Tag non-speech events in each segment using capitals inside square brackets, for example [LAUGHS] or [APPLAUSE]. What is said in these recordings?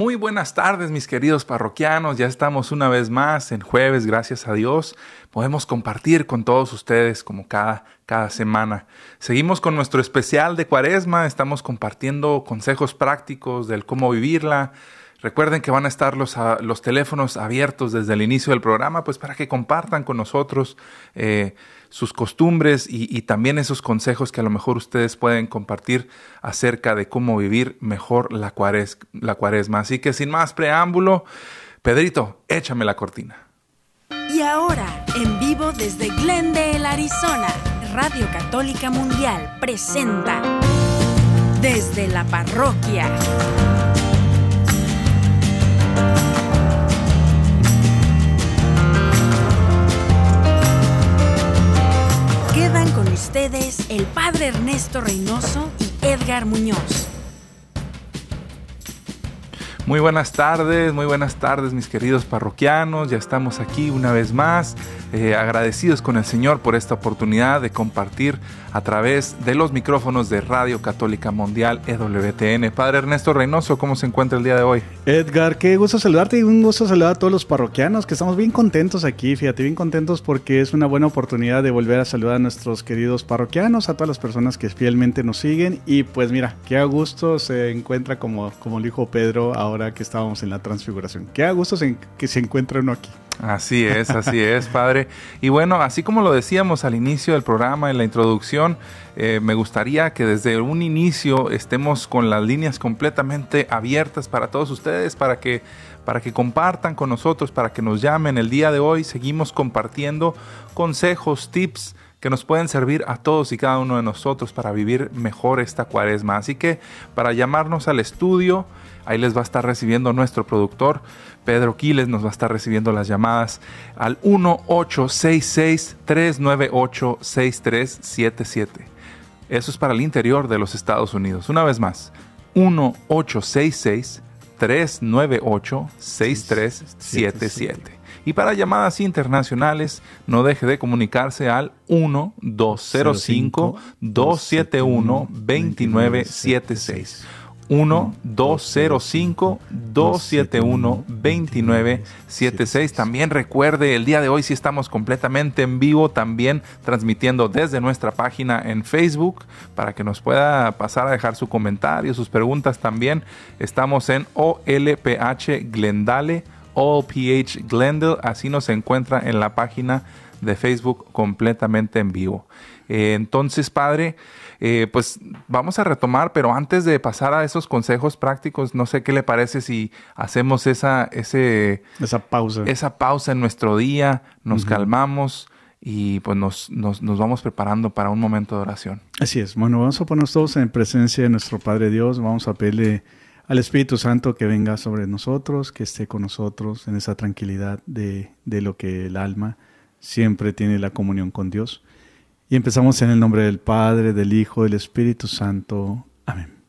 Muy buenas tardes mis queridos parroquianos, ya estamos una vez más en jueves, gracias a Dios. Podemos compartir con todos ustedes como cada, cada semana. Seguimos con nuestro especial de cuaresma, estamos compartiendo consejos prácticos del cómo vivirla. Recuerden que van a estar los, los teléfonos abiertos desde el inicio del programa, pues para que compartan con nosotros. Eh, sus costumbres y, también esos consejos que a lo mejor ustedes pueden compartir acerca de cómo vivir mejor la, la cuaresma. Así que sin más preámbulo, Pedrito, échame la cortina. Y ahora, en vivo desde Glendale, Arizona, Radio Católica Mundial presenta Desde la Parroquia. Ustedes el padre Ernesto Reynoso y Edgar Muñoz. Muy buenas tardes, muy buenas tardes mis queridos parroquianos, ya estamos aquí una vez más, eh, agradecidos con el Señor por esta oportunidad de compartir a través de los micrófonos de Radio Católica Mundial EWTN. Padre Ernesto Reynoso, ¿cómo se encuentra el día de hoy? Edgar, qué gusto saludarte y un gusto saludar a todos los parroquianos que estamos bien contentos aquí, fíjate, bien contentos porque es una buena oportunidad de volver a saludar a nuestros queridos parroquianos, a todas las personas que fielmente nos siguen y pues mira, qué gusto se encuentra como, como dijo Pedro ahora que estábamos en la transfiguración. Qué a gusto que se encuentra uno aquí. Así es, así [LAUGHS] es, Padre. Y bueno, así como lo decíamos al inicio del programa, en la introducción, eh, me gustaría que desde un inicio estemos con las líneas completamente abiertas para todos ustedes, para que, para que compartan con nosotros, para que nos llamen. El día de hoy seguimos compartiendo consejos, tips que nos pueden servir a todos y cada uno de nosotros para vivir mejor esta cuaresma. Así que para llamarnos al estudio, Ahí les va a estar recibiendo nuestro productor, Pedro Quiles, nos va a estar recibiendo las llamadas al 1-866-398-6377. Eso es para el interior de los Estados Unidos. Una vez más, 1-866-398-6377. Y para llamadas internacionales, no deje de comunicarse al 1-205-271-2976. 1-205-271-2976. También recuerde, el día de hoy si estamos completamente en vivo, también transmitiendo desde nuestra página en Facebook para que nos pueda pasar a dejar su comentario, sus preguntas también. Estamos en OLPH Glendale, OLPH Glendale, así nos encuentra en la página de Facebook completamente en vivo. Eh, entonces, Padre, eh, pues vamos a retomar, pero antes de pasar a esos consejos prácticos, no sé qué le parece si hacemos esa, ese, esa pausa. Esa pausa en nuestro día, nos calmamos y pues nos, nos, nos, vamos preparando para un momento de oración. Así es. Bueno, vamos a ponernos todos en presencia de nuestro Padre Dios. Vamos a pedirle al Espíritu Santo que venga sobre nosotros, que esté con nosotros en esa tranquilidad de, de lo que el alma siempre tiene la comunión con Dios. Y empezamos en el nombre del Padre, del Hijo, del Espíritu Santo. Amén.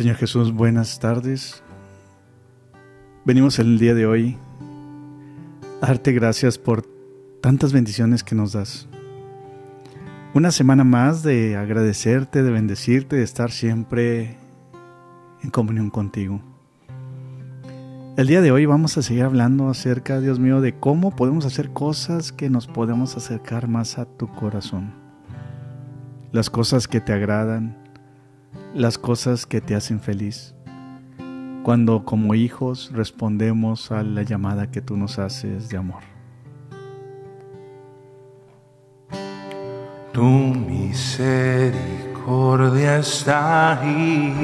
Señor Jesús, buenas tardes. Venimos el día de hoy a darte gracias por tantas bendiciones que nos das una semana más de agradecerte, de bendecirte, de estar siempre en comunión contigo. El día de hoy vamos a seguir hablando acerca, Dios mío, de cómo podemos hacer cosas que nos podemos acercar más a tu corazón. Las cosas que te agradan, las cosas que te hacen feliz. Cuando como hijos respondemos a la llamada que tú nos haces de amor. tu misericordia está ahí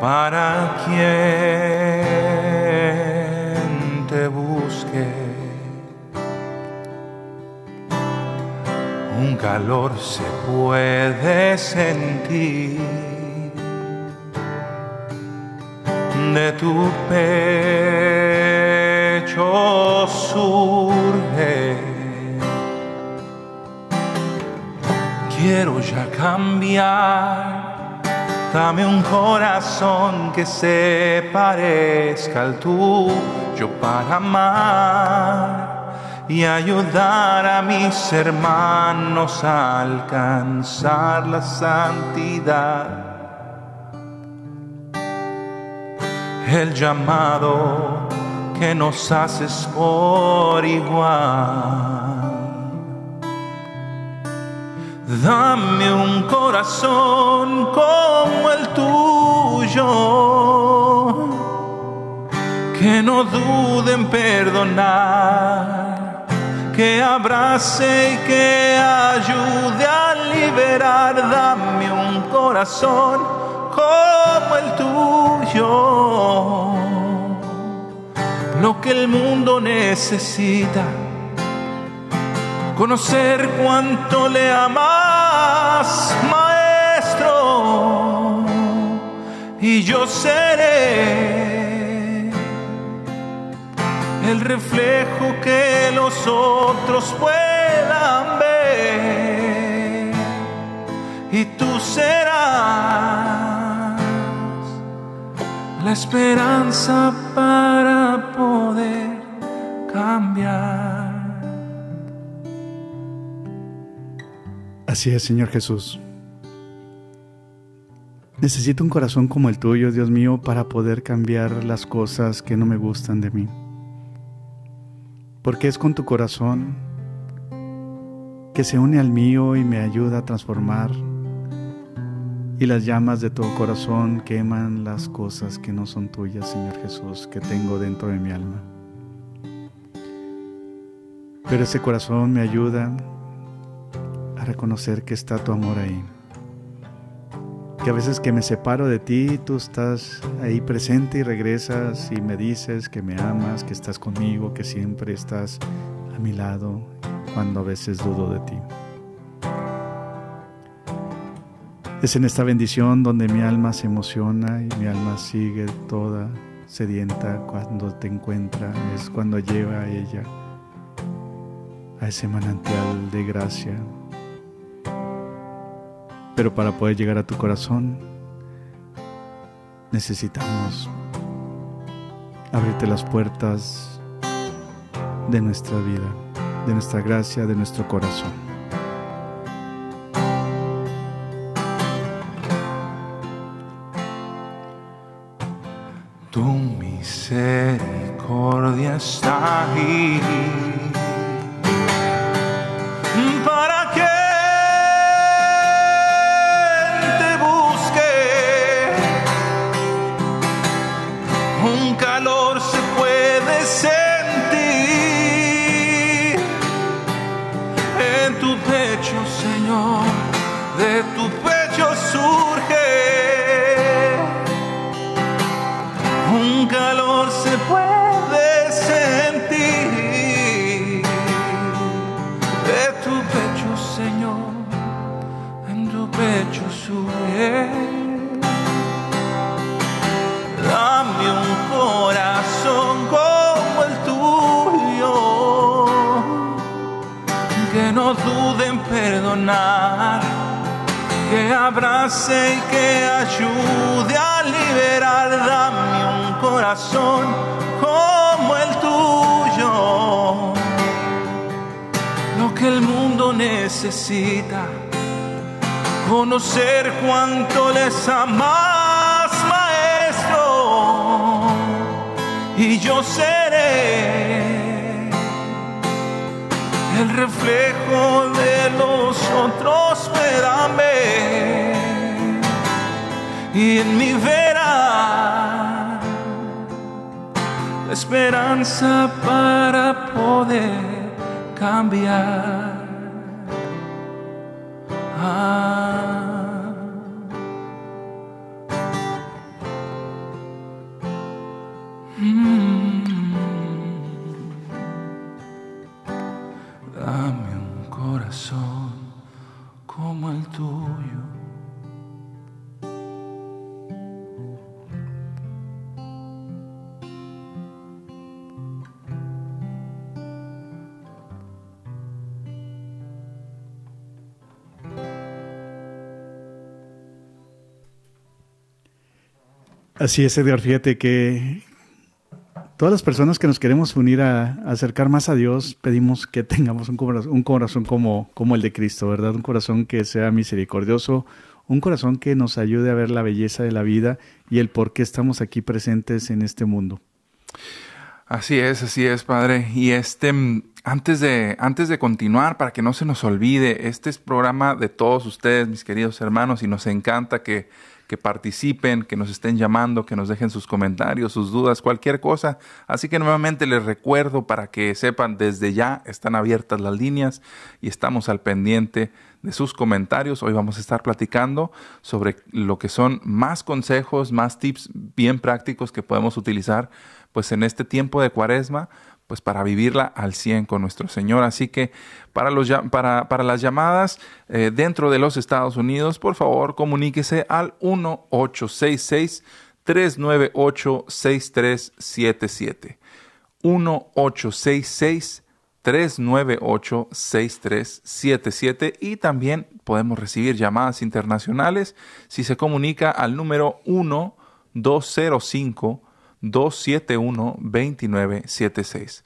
para quien calor se puede sentir. De tu pecho surge. Quiero ya cambiar. Dame un corazón que se parezca al tuyo para amar y ayudar a mis hermanos a alcanzar la santidad. El llamado que nos haces por igual. Dame un corazón como el tuyo, que no dude en perdonar, que abrace y que ayude a liberar. Dame un corazón como el tuyo, lo que el mundo necesita. Conocer cuánto le amas, maestro, y yo seré el reflejo que los otros puedan ver, y tú serás la esperanza para poder cambiar. Así es, Señor Jesús. Necesito un corazón como el tuyo, Dios mío, para poder cambiar las cosas que no me gustan de mí. Porque es con tu corazón que se une al mío y me ayuda a transformar. Y las llamas de tu corazón queman las cosas que no son tuyas, Señor Jesús, que tengo dentro de mi alma. Pero ese corazón me ayuda a reconocer que está tu amor ahí. Que a veces que me separo de ti, tú estás ahí presente y regresas y me dices que me amas, que estás conmigo, que siempre estás a mi lado cuando a veces dudo de ti. Es en esta bendición donde mi alma se emociona y mi alma sigue toda sedienta cuando te encuentra, es cuando lleva a ella a ese manantial de gracia, pero para poder llegar a tu corazón necesitamos abrirte las puertas de nuestra vida, de nuestra gracia, de nuestro corazón. Tu misericordia está ahí. Pecho sube. Dame un corazón como el tuyo, que no dude en perdonar que abrace y que ayude a liberar. Dame un corazón como el tuyo, lo que el mundo necesita. Conocer cuánto les amas, maestro, y yo seré el reflejo de los otros puedan ver y en mi verá la esperanza para poder cambiar. Así es, Edgar. Fíjate que todas las personas que nos queremos unir a, acercar más a Dios, pedimos que [LAUGHS] tengamos un corazón, como, como el de Cristo, ¿verdad? Un corazón que sea misericordioso, un corazón que nos ayude a ver la belleza de la vida y el por qué estamos aquí presentes en este mundo. Así es, así es, Padre. Y este, mm, antes de, antes de continuar, para que no se nos olvide, este es programa de todos ustedes, mis queridos hermanos, y nos encanta que, que participen, que nos estén llamando, que nos dejen sus comentarios, sus dudas, cualquier cosa. Así que nuevamente les recuerdo para que sepan, desde ya están abiertas las líneas y estamos al pendiente de sus comentarios. Hoy vamos a estar platicando sobre lo que son más consejos, más tips bien prácticos que podemos utilizar pues en este tiempo de cuaresma, pues para vivirla al 100 con nuestro Señor. Así que para, los, para, para las llamadas eh, dentro de los Estados Unidos, por favor, comuníquese al 1866 398 6377. 1866 398 6377 y también podemos recibir llamadas internacionales si se comunica al número 1205 271-2976.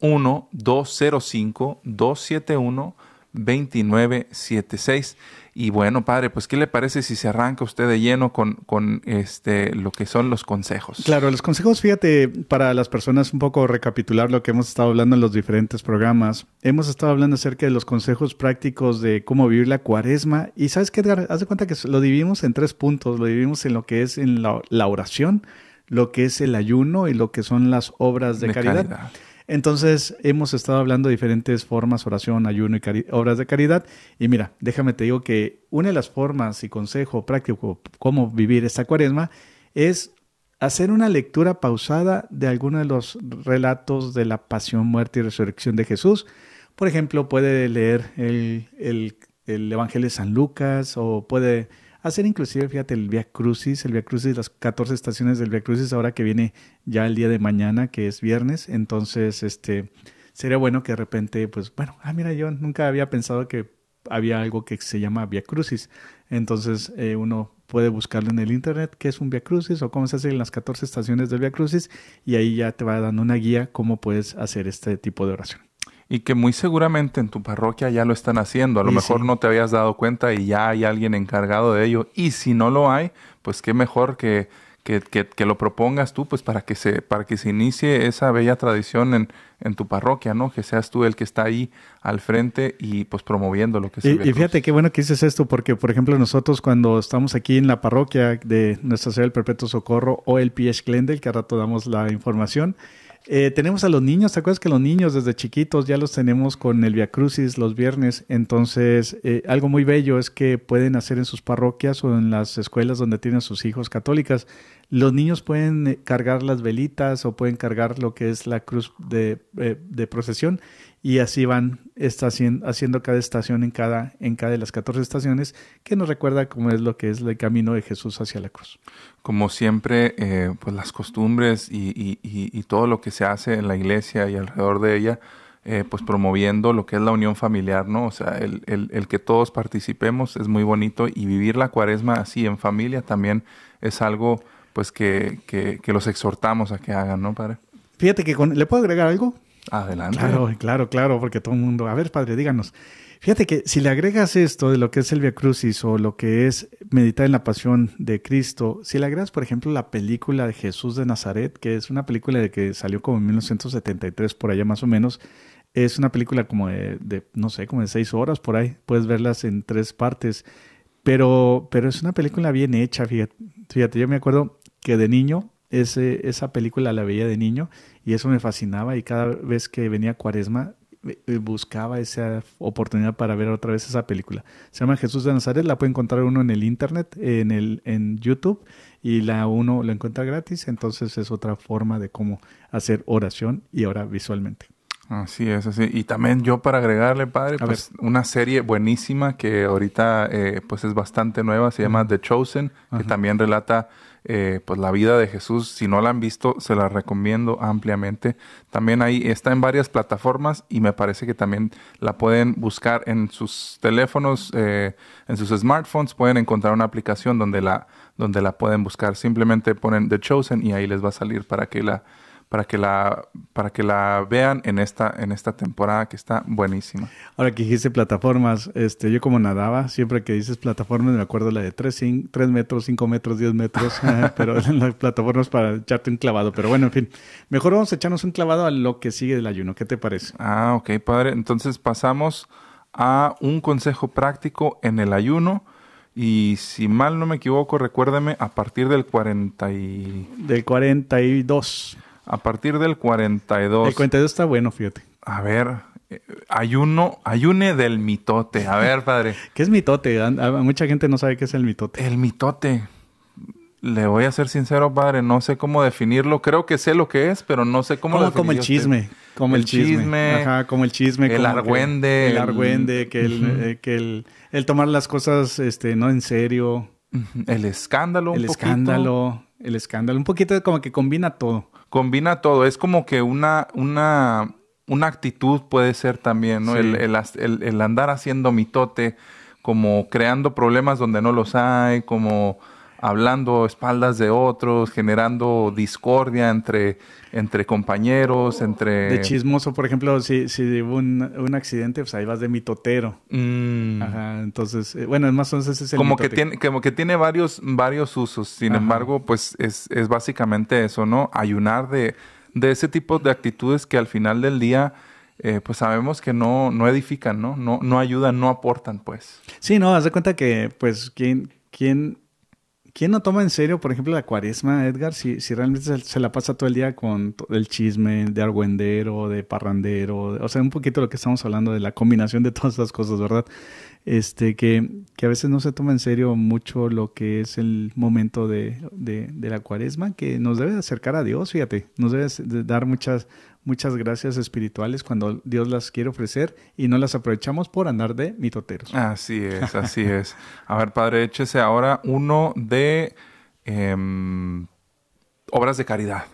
1-205-271-2976. Y bueno, padre, pues ¿qué le parece si se arranca usted de lleno con, con este, lo que son los consejos? Claro, los consejos, fíjate, para las personas un poco recapitular lo que hemos estado hablando en los diferentes programas. Hemos estado hablando acerca de los consejos prácticos de cómo vivir la cuaresma. Y sabes qué, Edgar, haz de cuenta que lo dividimos en tres puntos. Lo dividimos en lo que es en la, la oración, lo que es el ayuno y lo que son las obras de, caridad. Entonces, hemos estado hablando de diferentes formas, oración, ayuno y obras de caridad. Y mira, déjame te digo que una de las formas y consejo práctico cómo vivir esta cuaresma es hacer una lectura pausada de alguno de los relatos de la pasión, muerte y resurrección de Jesús. Por ejemplo, puede leer el, el, el Evangelio de San Lucas o puede hacer inclusive, fíjate, el Via Crucis, el Via Crucis, las 14 estaciones del Via Crucis, ahora que viene ya el día de mañana, que es viernes, entonces, este, sería bueno que de repente, pues, bueno, ah, mira, yo nunca había pensado que había algo que se llama Via Crucis, entonces eh, uno puede buscarlo en el internet, qué es un Via Crucis o cómo se hace en las 14 estaciones del Via Crucis, y ahí ya te va dando una guía cómo puedes hacer este tipo de oración y que muy seguramente en tu parroquia ya lo están haciendo. A lo mejor no te habías dado cuenta y ya hay alguien encargado de ello. Y si no lo hay, pues qué mejor que, que, que, lo propongas tú, pues para que se, para que se inicie esa bella tradición en, en, tu parroquia, ¿no? Que seas tú el que está ahí al frente y pues promoviendo lo que se Y, y fíjate qué bueno que dices esto, porque por ejemplo nosotros cuando estamos aquí en la parroquia de Nuestra Señora del Perpetuo Socorro o el P.H. Glendale, que a rato damos la información, eh, tenemos a los niños, ¿te acuerdas que los niños desde chiquitos ya los tenemos con el Via Crucis los viernes? Entonces, eh, algo muy bello es que pueden hacer en sus parroquias o en las escuelas donde tienen sus hijos católicas. Los niños pueden eh, cargar las velitas o pueden cargar lo que es la cruz de, de procesión y así van está haciendo, cada estación en cada, en cada de las 14 estaciones que nos recuerda cómo es lo que es el camino de Jesús hacia la cruz. Como siempre, eh, pues las costumbres y, y, y, todo lo que se hace en la iglesia y alrededor de ella, eh, pues promoviendo lo que es la unión familiar, ¿no? O sea, el, el, el, que todos participemos es muy bonito y vivir la cuaresma así en familia también es algo pues que, que, que los exhortamos a que hagan, ¿no, padre? Fíjate que con, le puedo agregar algo. Adelante. Claro, claro, claro, porque todo el mundo. A ver, padre, díganos. Fíjate que si le agregas esto de lo que es el Via Crucis o lo que es meditar en la pasión de Cristo, si le agregas, por ejemplo, la película de Jesús de Nazaret, que es una película de que salió como en 1973, por allá más o menos, es una película como de, no sé, como de seis horas por ahí, puedes verlas en tres partes, pero, pero es una película bien hecha, fíjate, fíjate yo me acuerdo que de niño ese, esa película la veía de niño y eso me fascinaba y cada vez que venía Cuaresma buscaba esa oportunidad para ver otra vez esa película. Se llama Jesús de Nazaret, la puede encontrar uno en el internet, en el en YouTube y la uno lo encuentra gratis, entonces es otra forma de cómo hacer oración y ahora visualmente. Así es, así. Y también yo para agregarle, padre, pues una serie buenísima que ahorita eh, pues es bastante nueva, se llama The Chosen, que también relata eh, pues la vida de Jesús. Si no la han visto, se la recomiendo ampliamente. También ahí está en varias plataformas y me parece que también la pueden buscar en sus teléfonos, eh, en sus smartphones. Pueden encontrar una aplicación donde la, donde la pueden buscar. Simplemente ponen The Chosen y ahí les va a salir para que la para que la, para que la vean en esta, en esta temporada que está buenísima. Ahora que dijiste plataformas, este, yo como nadaba, siempre que dices plataformas me acuerdo la de 3, 3 metros, 5 metros, 10 metros, [LAUGHS] [LAUGHS] pero las plataformas para echarte un clavado. Pero bueno, en fin, mejor vamos a echarnos un clavado a lo que sigue del ayuno. ¿Qué te parece? Ah, ok, padre. Entonces pasamos a un consejo práctico en el ayuno. Y si mal no me equivoco, recuérdame, a partir del 40 y... Del 42. A partir del 42. El 42 está bueno, fíjate. A ver, eh, ayuno, ayune del mitote. A ver, [LAUGHS] padre. ¿Qué es mitote? mucha gente no sabe qué es el mitote. El mitote. Le voy a ser sincero, padre, no sé cómo definirlo. Creo que sé lo que es, pero no sé cómo lo Como el chisme. Como el, chisme. Ajá, como el chisme. El argüende. el argüende, que, el, eh, que el, el, tomar las cosas este, no en serio. El escándalo. El escándalo. El escándalo. Un poquito como que combina todo combina todo. Es como que una, una, una actitud puede ser también, ¿no? El, el, andar haciendo mitote, como creando problemas donde no los hay, como hablando espaldas de otros, generando discordia entre, entre compañeros, entre... De chismoso, por ejemplo, si, si hubo un, accidente, pues ahí vas de mitotero. Mm. Ajá, entonces, eh, bueno, más o menos ese es el como que tiene Como que tiene varios, varios usos, sin embargo, pues es, es básicamente eso, ¿no? Ayunar de, de ese tipo de actitudes que al final del día... Eh, pues sabemos que no, no edifican, ¿no? ¿no? No ayudan, no aportan, pues. Sí, no, haz de cuenta que, pues, ¿quién, quién ¿Quién no toma en serio, por ejemplo, la cuaresma, Edgar? Si, si realmente se, la pasa todo el día con el chisme de argüendero, de parrandero, o sea, un poquito lo que estamos hablando de la combinación de todas esas cosas, ¿verdad? Este, que, que a veces no se toma en serio mucho lo que es el momento de, de, de la cuaresma, que nos debe acercar a Dios, fíjate, nos debe dar muchas, muchas gracias espirituales cuando Dios las quiere ofrecer y no las aprovechamos por andar de mitoteros. Así es, así es. A ver, padre, échese ahora uno de em, obras de caridad.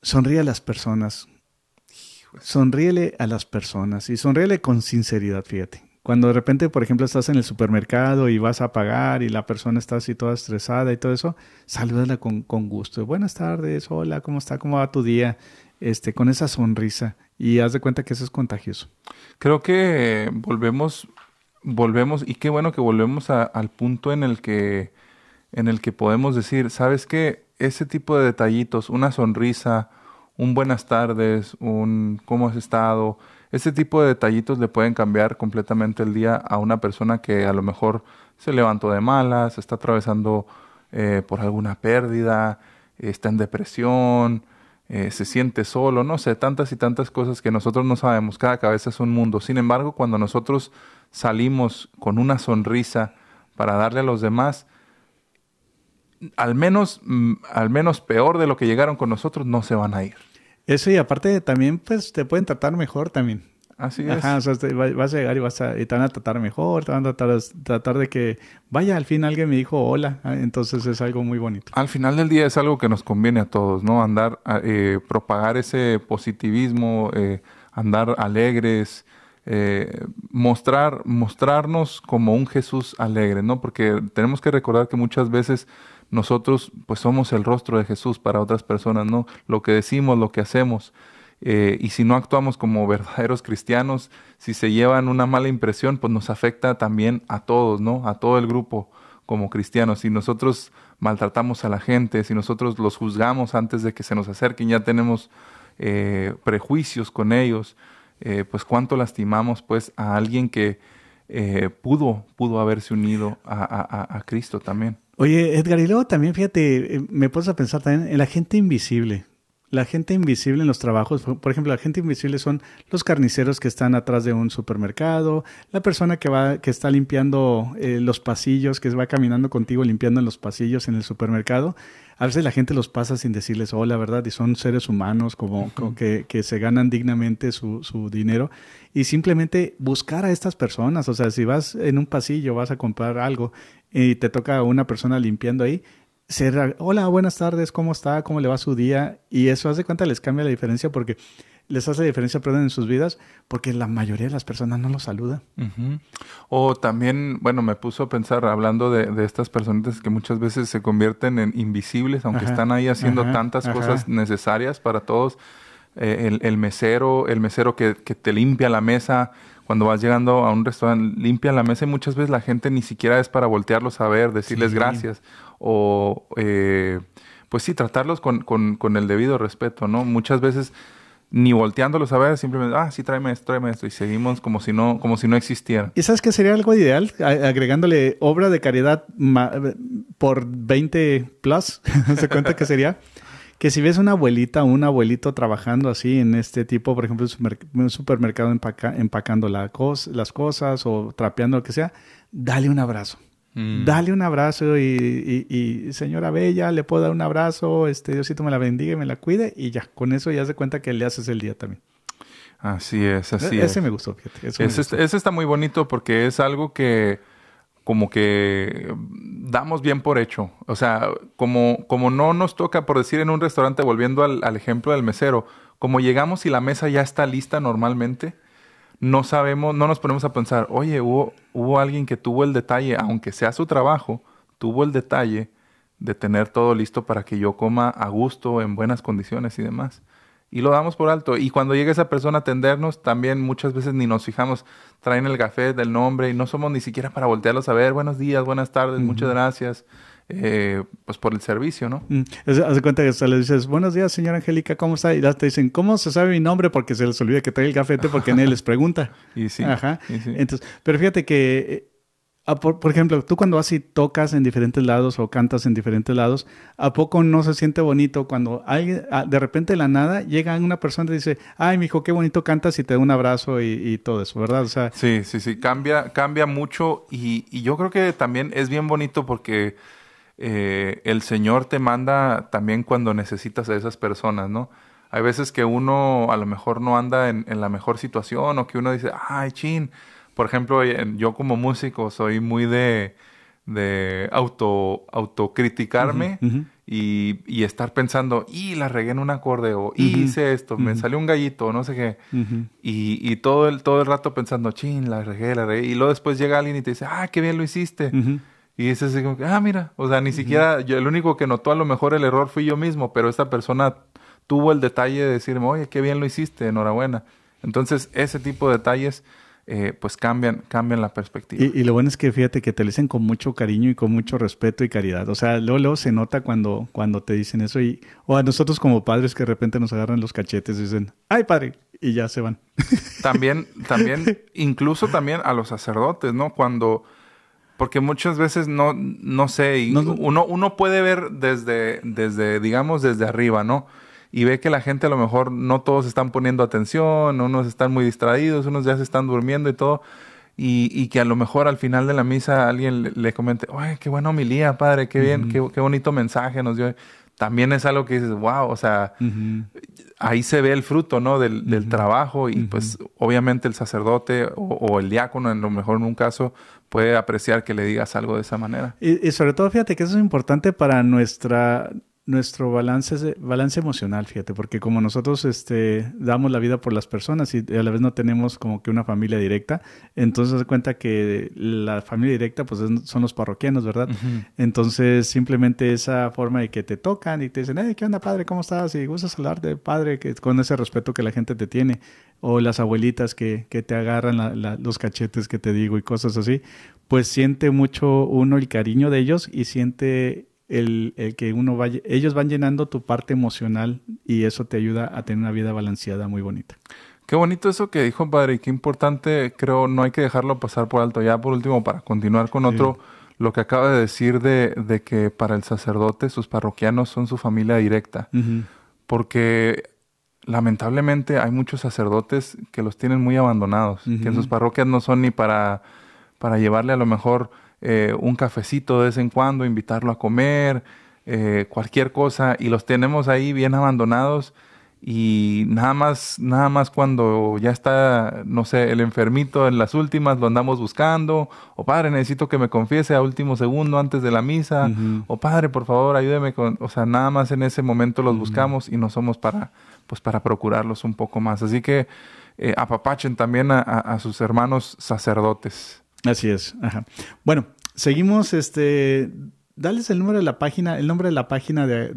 Sonríe a las personas. Sonríele a las personas y sonríele con sinceridad, fíjate. Cuando de repente, por ejemplo, estás en el supermercado y vas a pagar y la persona está así toda estresada y todo eso, salúdala con, con gusto. Buenas tardes, hola, ¿cómo está? ¿Cómo va tu día? Este, con esa sonrisa y haz de cuenta que eso es contagioso. Creo que volvemos, volvemos, y qué bueno que volvemos al punto en el que, en el que podemos decir, ¿sabes qué? Ese tipo de detallitos, una sonrisa, un buenas tardes, un cómo has estado, este tipo de detallitos le pueden cambiar completamente el día a una persona que a lo mejor se levantó de malas, está atravesando eh, por alguna pérdida, está en depresión, eh, se siente solo, no sé, tantas y tantas cosas que nosotros no sabemos. Cada cabeza es un mundo. Sin embargo, cuando nosotros salimos con una sonrisa para darle a los demás, al menos, mm, al menos peor de lo que llegaron con nosotros, no se van a ir. Eso y aparte también pues te pueden tratar mejor también. Así es. Ajá, o sea, vas a llegar y vas a, y te van a tratar mejor, te van a tratar, tratar de que, vaya, al fin alguien me dijo hola, ah, entonces es algo muy bonito. Al final del día es algo que nos conviene a todos, ¿no? Andar, eh, propagar ese positivismo, eh, andar alegres, eh, mostrar, mostrarnos como un Jesús alegre, ¿no? Porque tenemos que recordar que muchas veces nosotros pues somos el rostro de Jesús para otras personas, ¿no? Lo que decimos, lo que hacemos. Eh, y si no actuamos como [LAUGHS] verdaderos cristianos, si se llevan una mala impresión, pues nos afecta también a todos, ¿no? A todo el grupo como cristianos. Si nosotros maltratamos a la gente, si nosotros los juzgamos antes de que se nos acerquen, ya tenemos eh, prejuicios con ellos, eh, pues cuánto lastimamos pues a alguien que pudo, pudo haberse unido a, a Cristo también. Oye, Edgar, y luego también, fíjate, eh, me puedes a pensar también en la gente invisible. La gente invisible en los trabajos, por ejemplo, la gente invisible son los carniceros que están atrás de un supermercado, la persona que va, que está limpiando eh, los pasillos, que va caminando contigo limpiando en los pasillos en el supermercado. A veces la gente los pasa sin decirles hola, ¿verdad? Y son seres humanos como, que, que, se ganan dignamente su, su dinero. Y simplemente buscar a estas personas. O sea, si vas en un pasillo, vas a comprar algo y te toca una persona limpiando ahí, hola, buenas tardes, ¿cómo está? ¿Cómo le va su día? Y eso hace cuenta les cambia la diferencia porque les hace diferencia, perdón, en sus vidas, porque la mayoría de las personas no los saluda. O también, bueno, me puso a pensar, hablando de, estas personitas que muchas veces se convierten en invisibles, aunque están ahí haciendo tantas cosas necesarias para todos. Eh, el, mesero, el mesero que, te limpia la mesa, cuando vas llegando a un restaurante, limpia la mesa y muchas veces la gente ni siquiera es para voltearlos a ver, decirles gracias o, eh, pues sí, tratarlos con, con, con, el debido respeto, ¿no? Muchas veces ni volteándolos a ver, simplemente, ah, sí, tráeme esto, tráeme esto, y seguimos como si no, como si no existiera. ¿Y sabes qué sería algo ideal? agregándole obra de caridad por 20 plus, [LAUGHS] ¿se cuenta que sería? Que si ves una abuelita o un abuelito trabajando así en este tipo, por ejemplo, en un supermercado empacando las cosas o trapeando lo que sea, dale un abrazo. Mm. Dale un abrazo y, señora Bella, le puedo dar un abrazo, este Diosito me la bendiga y me la cuide y ya, con eso ya se cuenta que le haces el día también. Así es, así e-, es. Ese me gustó, fíjate. Ese, está muy bonito porque es algo que como que damos bien por hecho. O sea, como, como no nos toca, por decir, en un restaurante, volviendo al, al ejemplo del mesero, como llegamos y la mesa ya está lista normalmente, no sabemos, no nos ponemos a pensar, oye, hubo, hubo alguien que tuvo el detalle, aunque sea su trabajo, tuvo el detalle de tener todo listo para que yo coma a gusto, en buenas condiciones y demás. Y lo damos por alto. Y cuando llega esa persona a atendernos, también muchas veces ni nos fijamos, traen el café del nombre y no somos ni siquiera para voltearlos a ver, buenos días, buenas tardes, muchas gracias. Eh, pues por el servicio, ¿no? Mm. Haz cuenta que le dices, buenos días, señora Angélica, ¿cómo está? Y ya te dicen, ¿cómo se sabe mi nombre? Porque se les olvida que trae el cafete porque nadie les pregunta. [LAUGHS] y sí. Ajá. Entonces, pero fíjate que eh, Ah, por, ejemplo, tú cuando vas y tocas en diferentes lados o cantas en diferentes lados, ¿a poco no se siente bonito cuando ah, de repente de la nada llega una persona y dice, ay, mijo, qué bonito cantas y te da un abrazo y, todo eso, ¿verdad? O sea, sí, sí, sí, cambia, cambia mucho y, y yo creo que también es bien bonito porque eh, el Señor te manda también cuando necesitas a esas personas, ¿no? Hay veces que uno a lo mejor no anda en, en la mejor situación o que uno dice, ay, chin, por ejemplo, yo como músico soy muy de, de auto, autocriticarme Y, y, estar pensando, y la regué en un acorde, o y hice esto, me salió un gallito, no sé qué. y, y, todo, el, todo el rato pensando, chin, la regué, la regué. Y luego después llega alguien y te dice, ah, qué bien lo hiciste. Y dices así como que, ah, mira, o sea, ni siquiera, yo el único que notó a lo mejor el error fui yo mismo, pero esta persona tuvo el detalle de decirme, oye, qué bien lo hiciste, enhorabuena. Entonces, ese tipo de detalles eh, pues cambian, cambian la perspectiva. Y, lo bueno es que fíjate que te lo dicen con mucho cariño y con mucho respeto y caridad. O sea, luego, se nota cuando, cuando te dicen eso. Y, o a nosotros como padres que de repente nos agarran los cachetes y dicen, ay padre, y ya se van. [LAUGHS] También, también, incluso también a los sacerdotes, ¿no? Cuando, porque muchas veces no, no sé, uno, uno puede ver desde, desde, digamos, desde arriba, ¿no? Y ve que la gente a lo mejor no todos están poniendo atención, unos están muy distraídos, unos ya se están durmiendo y todo. Y, y que a lo mejor al final de la misa alguien le, comente, ¡ay, qué buena homilía, padre! ¡Qué bien! qué, qué, bonito mensaje nos dio! También es algo que dices, wow, o sea, ahí se ve el fruto, ¿no? Del, del trabajo y pues obviamente el sacerdote o, el diácono, en lo mejor en un caso, puede apreciar que le digas algo de esa manera. Y, y sobre todo, fíjate que eso es importante para nuestra nuestro balance, balance emocional, fíjate, porque como nosotros este, damos la vida por las personas y a la vez no tenemos como que una familia directa, entonces se cuenta que la familia directa pues son los parroquianos, ¿verdad? Entonces simplemente esa forma de que te tocan y te dicen, hey, ¿qué onda padre? ¿Cómo estás? Y gustas hablar de padre que, con ese respeto que la gente te tiene, o las abuelitas que, que te agarran los cachetes que te digo y cosas así, pues siente mucho uno el cariño de ellos y siente el, que uno vaya, ellos van llenando tu parte emocional y eso te ayuda a tener una vida balanceada muy bonita. Qué bonito eso que dijo, padre, y qué importante, creo, no hay que dejarlo pasar por alto. Ya por último, para continuar con otro, lo que acaba de decir de, de, que para el sacerdote sus parroquianos son su familia directa. Porque lamentablemente hay muchos sacerdotes que los tienen muy abandonados, que en sus parroquias no son ni para, para llevarle a lo mejor eh, un cafecito de vez en cuando, invitarlo a comer, eh, cualquier cosa, y los tenemos ahí bien abandonados. y nada más, nada más cuando ya está, no sé, el enfermito en las últimas lo andamos buscando, o padre, necesito que me confiese a último segundo antes de la misa, o padre, por favor, ayúdeme con, o sea, nada más en ese momento los buscamos y no somos para, pues para procurarlos un poco más. Así que eh, apapachen también a, sus hermanos sacerdotes. Así es. Ajá. Bueno, seguimos este Dales el número de la página, el nombre de la página de,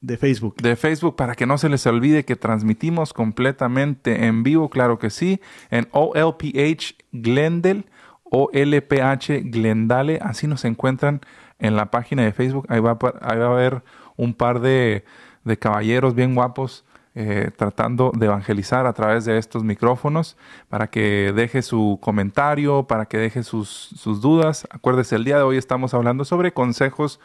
de, Facebook. De Facebook, para que no se les olvide que transmitimos completamente en vivo, claro que sí, en OLPH Glendale, OLPH Glendale, así nos encuentran en la página de Facebook. Ahí va, ahí va a haber un par de, de caballeros bien guapos eh, tratando de evangelizar a través de estos micrófonos para que deje su comentario, para que deje sus, sus dudas. Acuérdese, el día de hoy estamos hablando sobre consejos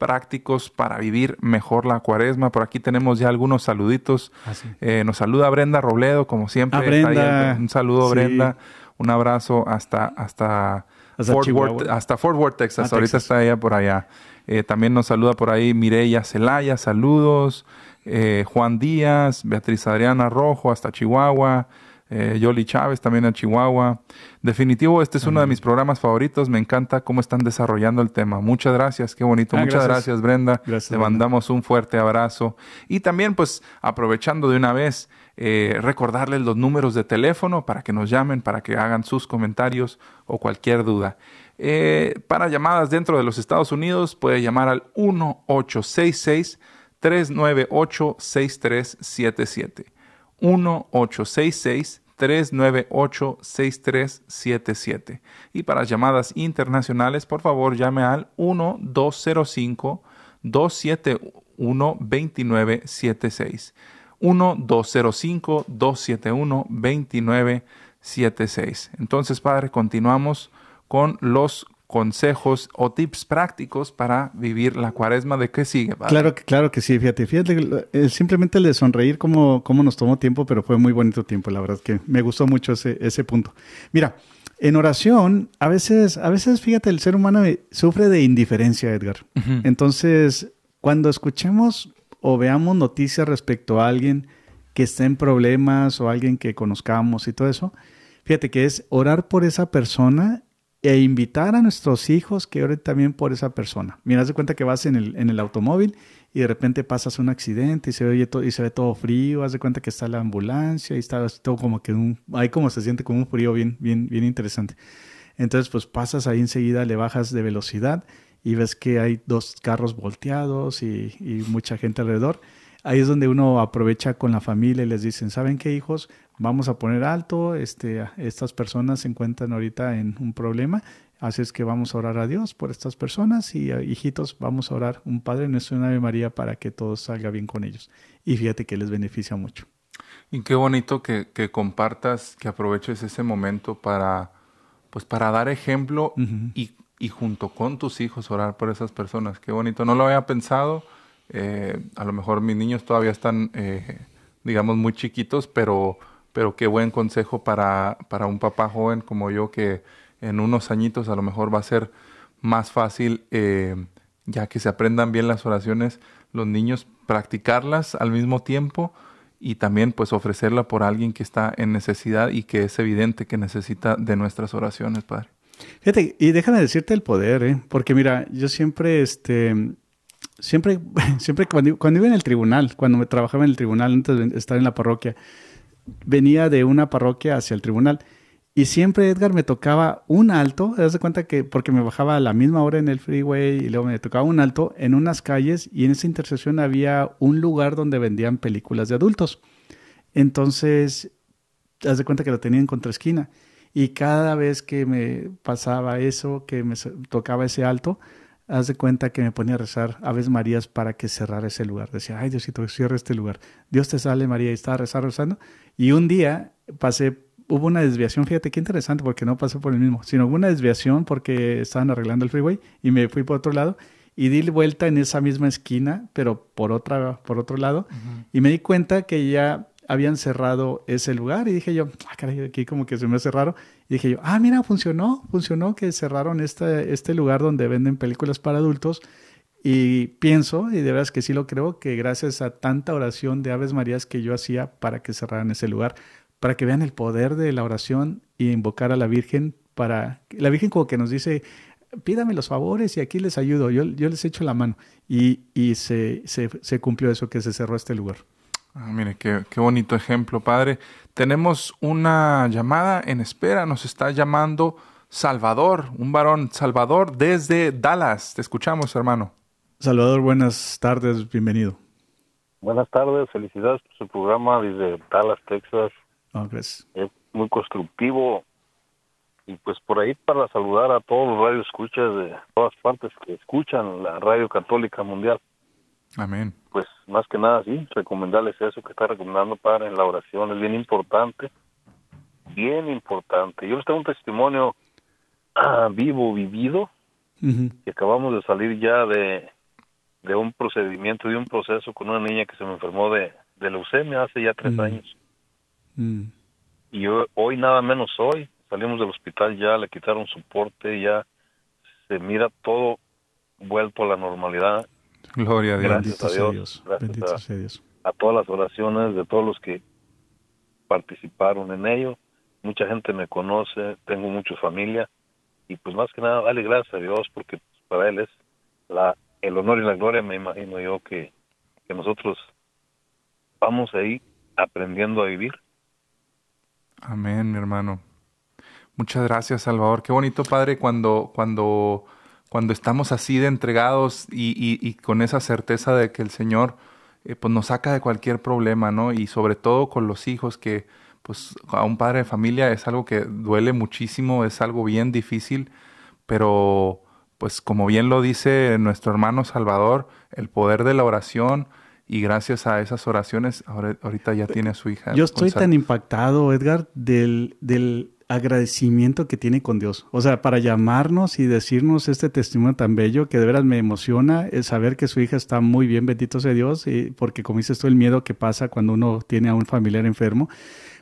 prácticos para vivir mejor la cuaresma. Por aquí tenemos ya algunos saluditos. Ah, eh, nos saluda Brenda Robledo, como siempre. Ah, un saludo, Brenda. Un abrazo hasta, hasta, Fort, Worth, hasta Fort Worth, Texas. Ah, Ahorita está ella por allá. Eh, también nos saluda por ahí Mireya Celaya, saludos. Eh, Juan Díaz, Beatriz Adriana Rojo hasta Chihuahua, eh, Yoli Chávez también a Chihuahua. Definitivo, este es uno de mis programas favoritos. Me encanta cómo están desarrollando el tema. Muchas gracias, qué bonito. Ah, Muchas gracias, Brenda. Le mandamos un fuerte abrazo. Y también, pues, aprovechando de una vez, eh, recordarles los números de teléfono para que nos llamen, para que hagan sus comentarios o cualquier duda. para llamadas dentro de los Estados Unidos, puede llamar al 1866 398-6377. 1-866-398-6377. Y para llamadas internacionales, por favor, llame al 1-205-271-2976. 1-205-271-2976. Entonces, Padre, continuamos con los consejos o tips prácticos para vivir la cuaresma de qué sigue. Claro que, claro que sí, fíjate, fíjate, eh, simplemente el de sonreír como, como nos tomó tiempo, pero fue muy bonito tiempo, la verdad que me gustó mucho ese, ese punto. Mira, en oración, a veces, a veces, fíjate, el ser humano sufre de indiferencia, Edgar. Entonces, cuando escuchemos o veamos noticias respecto a alguien que está en problemas o alguien que conozcamos y todo eso, fíjate que es orar por esa persona e invitar a nuestros hijos que oren también por esa persona. Mira, de cuenta que vas en el, en el automóvil y de repente pasas un accidente y se ve todo, y se ve todo frío, haz de cuenta que está la ambulancia y está todo como que un, ahí como se siente como un frío bien, bien, bien interesante. Entonces, pues pasas ahí enseguida, le bajas de velocidad y ves que hay dos carros volteados y, y mucha gente alrededor. Ahí es donde uno aprovecha con la familia y les dicen, ¿saben qué hijos? vamos a poner alto, este, estas personas se encuentran ahorita en un problema, así es que vamos a orar a Dios por estas personas y eh, hijitos, vamos a orar un Padre Nuestro y una Ave María para que todo salga bien con ellos. Y fíjate que les beneficia mucho. Y qué bonito que, compartas, que aproveches ese momento para, pues para dar ejemplo y, junto con tus hijos orar por esas personas. Qué bonito. No lo había pensado. Eh, a lo mejor mis niños todavía están, eh, digamos, muy chiquitos, pero pero qué buen consejo para, para un papá joven como yo que en unos añitos a lo mejor va a ser más fácil, eh, ya que se aprendan bien las oraciones, los niños practicarlas al mismo tiempo y también pues ofrecerla por alguien que está en necesidad y que es evidente que necesita de nuestras oraciones, Padre. Fíjate, y déjame decirte el poder, ¿eh? porque mira, yo siempre, este, siempre, [LAUGHS] siempre cuando, iba en el tribunal, cuando me trabajaba en el tribunal antes de estar en la parroquia, venía de una parroquia hacia el tribunal. Y siempre Edgar me tocaba un alto, te das cuenta que porque me bajaba a la misma hora en el freeway y luego me tocaba un alto en unas calles y en esa intersección había un lugar donde vendían películas de adultos. Entonces, te das cuenta que lo tenía en contraesquina. Y cada vez que me pasaba eso, que me tocaba ese alto, haz de cuenta que me ponía a rezar Aves Marías para que cerrara ese lugar. Decía, ay Diosito, cierra este lugar. Dios te sale, María, y estaba rezando, rezando. Y un día pasé, hubo una desviación, fíjate qué interesante, porque no pasé por el mismo, sino hubo una desviación porque estaban arreglando el freeway y me fui por otro lado y di vuelta en esa misma esquina, pero por, otra, por otro lado. Y me di cuenta que ya habían cerrado ese lugar y dije yo, ah, caray, aquí como que se me hace raro. Y dije yo, ah, mira, funcionó, funcionó que cerraron este, este lugar donde venden películas para adultos Y pienso, y de verdad que sí lo creo, que gracias a tanta oración de Aves Marías que yo hacía para que cerraran ese lugar, para que vean el poder de la oración y invocar a la Virgen, para la Virgen como que nos dice, pídame los favores y aquí les ayudo, yo, yo les echo la mano. Y, y se, se, cumplió eso, que se cerró este lugar. Ah, mire, qué, qué bonito ejemplo, Padre. Tenemos una llamada en espera, nos está llamando Salvador, un varón Salvador desde Dallas. Te escuchamos, hermano. Salvador, buenas tardes, bienvenido. Buenas tardes, felicidades por su programa desde Dallas, Texas. Oh, gracias. Es muy constructivo y pues por ahí para saludar a todos los radioescuchas de todas partes que escuchan la Radio Católica Mundial. Amén. Pues más que nada, sí, recomendarles eso que está recomendando para en la oración, es bien importante, bien importante. Yo les tengo un testimonio ah, vivo, vivido, Ujú. y acabamos de salir ya de, de un procedimiento, de un proceso con una niña que se me enfermó de, de leucemia hace ya tres Mm. años. Mm. Y yo- hoy, nada menos hoy, salimos del hospital ya, le quitaron soporte, ya se mira todo vuelto a la normalidad. Gloria a Dios. Gracias Bendito a sea Dios, Dios. gracias Bendito a- sea Dios. A todas las oraciones de todos los que participaron en ello. Mucha gente me conoce, tengo mucha familia. Y pues más que nada, dale gracias a Dios porque para Él es la, el honor y la gloria, me imagino yo, que, que nosotros vamos ahí aprendiendo a vivir. Amén, mi hermano. Muchas gracias, Salvador. Qué bonito, Padre, cuando, cuando, cuando estamos así de entregados y, y- y con esa certeza de que el Señor eh, pues nos saca de cualquier problema, ¿no? Y sobre todo con los hijos, que pues a un padre de familia es algo que duele muchísimo, es algo bien difícil, pero pues como bien lo dice nuestro hermano Salvador, el poder de la oración y gracias a esas oraciones, ahora- ahorita ya tiene a su hija. Yo estoy tan impactado, Edgar, del, del agradecimiento que tiene con Dios. O sea, para llamarnos y decirnos este testimonio tan bello que de veras me emociona el saber que su hija está muy bien, bendito sea Dios, y porque como dices tú, el miedo que pasa cuando uno tiene a un familiar enfermo.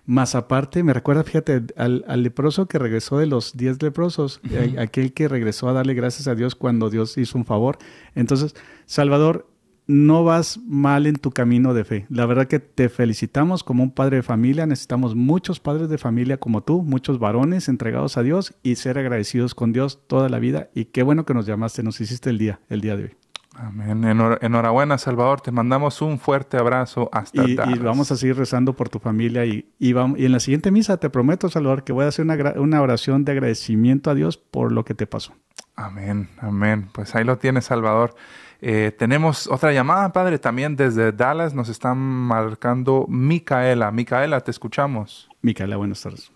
Más aparte, me recuerda, fíjate, al, al leproso que regresó de los 10 leprosos, aquel que regresó a darle gracias a Dios cuando Dios hizo un favor. Entonces, Salvador, no vas mal en tu camino de fe. La verdad que te felicitamos como un padre de familia. Necesitamos muchos padres de familia como tú, muchos varones entregados a Dios y ser agradecidos con Dios toda la vida. Y qué bueno que nos llamaste, nos hiciste el día, el día de hoy. Amén. Enhor- Enhorabuena, Salvador. Te mandamos un fuerte abrazo hasta Y, y vamos a seguir rezando por tu familia. Y, y, vamos, y en la siguiente misa te prometo, Salvador, que voy a hacer una, una oración de agradecimiento a Dios por lo que te pasó. Amén, amén. Pues ahí lo tienes, Salvador. Eh, tenemos otra llamada, Padre, también desde Dallas. Nos están marcando Micaela. Micaela, te escuchamos. Micaela, buenas tardes.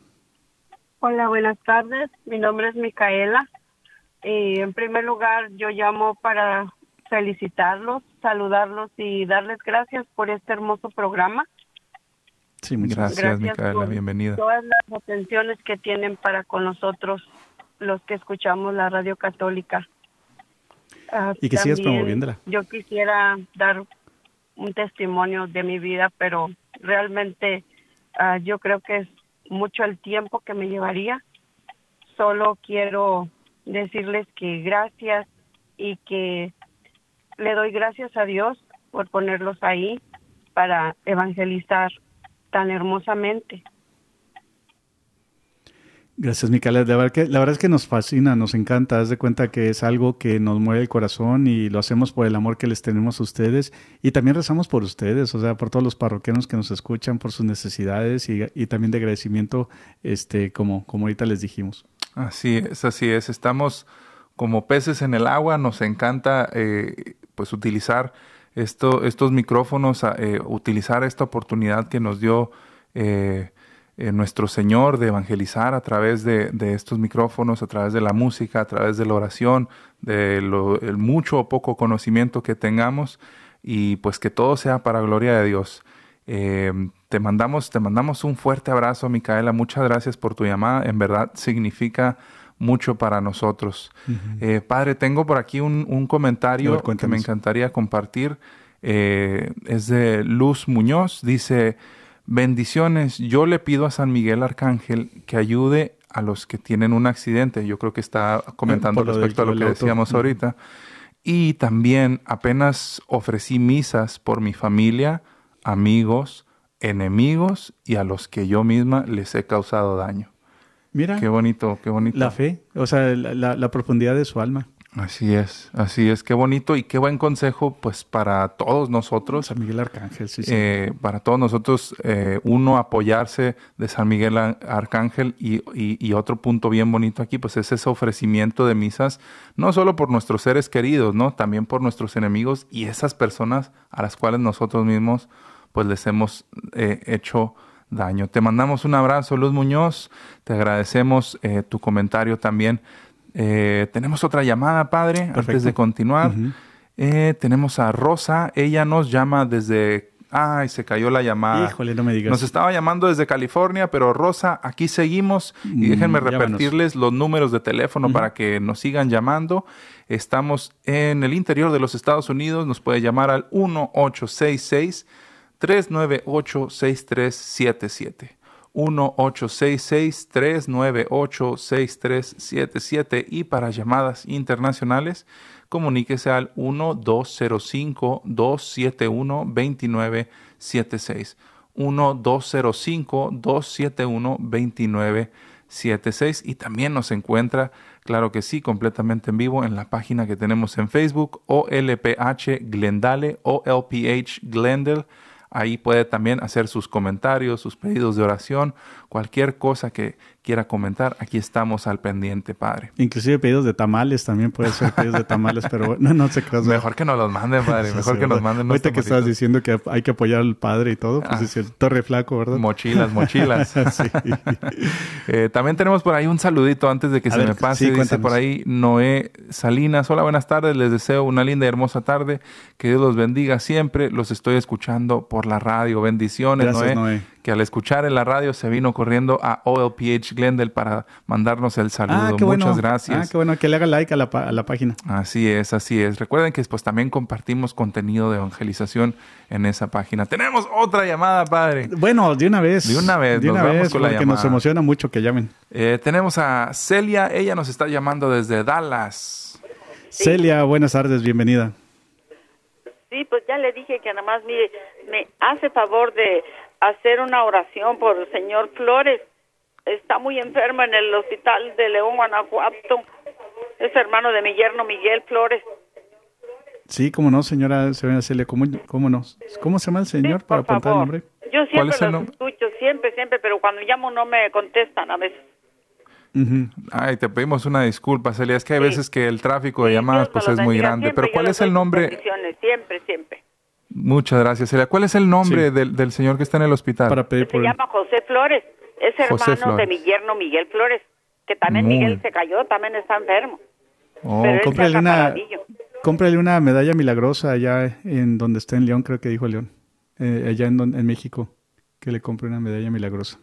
Hola, buenas tardes. Mi nombre es Micaela. Y en primer lugar, yo llamo para felicitarlos, saludarlos y darles gracias por este hermoso programa. Sí, muchas Gracias, Gracias Micaela. por Bienvenida. Todas las atenciones que tienen para con nosotros, los que escuchamos la radio católica. Ah, Y que sigas promoviéndola. Yo quisiera dar un testimonio de mi vida, pero realmente ah, yo creo que es mucho el tiempo que me llevaría. Solo quiero decirles que gracias y que le doy gracias a Dios por ponerlos ahí para evangelizar tan hermosamente. Gracias, Micaela. La verdad, es que nos fascina, nos encanta. Haz de cuenta que es algo que nos mueve el corazón y lo hacemos por el amor que les tenemos a ustedes. Y también rezamos por ustedes, o sea, por todos los parroquianos que nos escuchan, por sus necesidades y, también de agradecimiento, este, como, como ahorita les dijimos. Así es, así es. Estamos como peces en el agua. Nos encanta eh, pues utilizar esto, estos micrófonos, eh, utilizar esta oportunidad que nos dio eh, eh, nuestro Señor de evangelizar a través de, de estos micrófonos, a través de la música, a través de la oración, de lo, el mucho o poco conocimiento que tengamos y pues que todo sea para gloria de Dios. Eh, te mandamos, te mandamos un fuerte abrazo, Micaela. Muchas gracias por tu llamada. En verdad significa mucho para nosotros. Eh, padre, tengo por aquí un, comentario ver, que me encantaría compartir. Eh, es de Luz Muñoz. Dice, bendiciones. Yo le pido a San Miguel Arcángel que ayude a los que tienen un accidente. Yo creo que está comentando lo respecto a lo que decíamos ahorita. Y también apenas ofrecí misas por mi familia, amigos, enemigos y a los que yo misma les he causado daño. Mira. Qué bonito, qué bonito. La fe, o sea, la, la profundidad de su alma. Así es, así es, qué bonito y qué buen consejo pues para todos nosotros. San Miguel Arcángel, sí, sí. Eh, para todos nosotros, eh, uno apoyarse de San Miguel Arcángel y, y, otro punto bien bonito aquí pues es ese ofrecimiento de misas, no solo por nuestros seres queridos, ¿no? También por nuestros enemigos y esas personas a las cuales nosotros mismos pues les hemos eh, hecho daño. Te mandamos un abrazo, Luz Muñoz, te agradecemos tu comentario también. Eh, tenemos otra llamada, padre, antes de continuar. Eh, tenemos a Rosa, ella nos llama desde... Ay, se cayó la llamada. Híjole, no me digas. Nos estaba llamando desde California, pero Rosa, aquí seguimos y mm, déjenme repetirles los números de teléfono para que nos sigan llamando. Estamos en el interior de los Estados Unidos, nos puede llamar al 1866 398 6377. 1-866-398-6377 y para llamadas internacionales comuníquese al 1-205-271-2976. 1-205-271-2976 y también nos encuentra, claro que sí, completamente en vivo en la página que tenemos en Facebook OLPH Glendale, OLPH Glendale Ahí puede también hacer sus comentarios, sus pedidos de oración, cualquier cosa que quiera comentar. Aquí estamos al pendiente, Padre. Inclusive pedidos de tamales también puede ser pedidos de tamales, pero [LAUGHS] no, no se creas. Mejor que nos los manden, Padre. Mejor que nos manden. Ahorita que estabas diciendo que hay que apoyar al Padre y todo, pues ah. es el torre flaco, ¿verdad? Mochilas, mochilas. [LAUGHS] [LAUGHS] eh, también tenemos por ahí un saludito antes de que se me pase. Dice por ahí Noé Salinas. Hola, buenas tardes. Les deseo una linda y hermosa tarde. Que Dios los bendiga siempre. Los estoy escuchando por la radio. Bendiciones, Noé que al escuchar en la radio se vino corriendo a OLPH Glendale para mandarnos el saludo. Ah, Muchas gracias. Ah, qué bueno que le haga like a la, a la, página. Así es, así es. Recuerden que pues también compartimos contenido de evangelización en esa página. Tenemos otra llamada, padre. Bueno, de una vez. De una vez. De una vez, porque nos emociona mucho que llamen. Eh, tenemos a Celia, ella nos está llamando desde Dallas. Celia, buenas tardes, bienvenida. Sí, pues ya le dije que nada más, mire, me hace favor de hacer una oración por el señor Flores. Está muy enfermo en el hospital de León, Guanajuato. Es hermano de mi yerno Miguel Flores. Sí, cómo no, señora Celia, ¿cómo, cómo no? ¿Cómo se llama el señor para apuntar el nombre? Yo siempre lo escucho, siempre, siempre, pero cuando llamo no me contestan a veces. Ay, te pedimos una disculpa, Celia. Es que hay veces que el tráfico de llamadas pues es muy grande. Pero ¿cuál es el nombre? Siempre, siempre. Muchas gracias, Celia. ¿Cuál es el nombre del, del, señor que está en el hospital? Para pedir Se llama José Flores. Es hermano de mi yerno Miguel Flores, que también Miguel se cayó, también está enfermo. Oh, cómprale una, cómprale una medalla milagrosa allá en donde está en León, creo que dijo León. Eh, allá en, en México, que le compre una medalla milagrosa.